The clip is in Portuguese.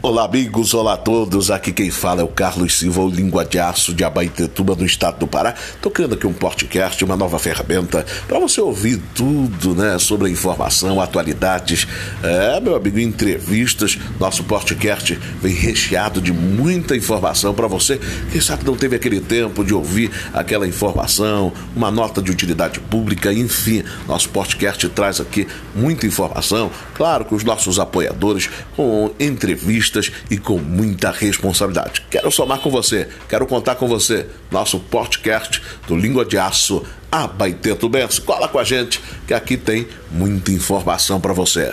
Olá, amigos, olá a todos. Aqui quem fala é o Carlos Silva, o Língua de Aço de Abaetetuba, no estado do Pará. Tô criando aqui um podcast, uma nova ferramenta para você ouvir tudo, né, sobre a informação, atualidades. É, meu amigo, entrevistas. Nosso podcast vem recheado de muita informação para você. Quem sabe não teve aquele tempo de ouvir aquela informação, uma nota de utilidade pública, enfim. Nosso podcast traz aqui muita informação. Claro que os nossos apoiadores com entrevistas e com muita responsabilidade. Quero somar com você, quero contar com você. Nosso podcast do Língua de Aço, Abaiteto Benção. Cola com a gente, que aqui tem muita informação para você.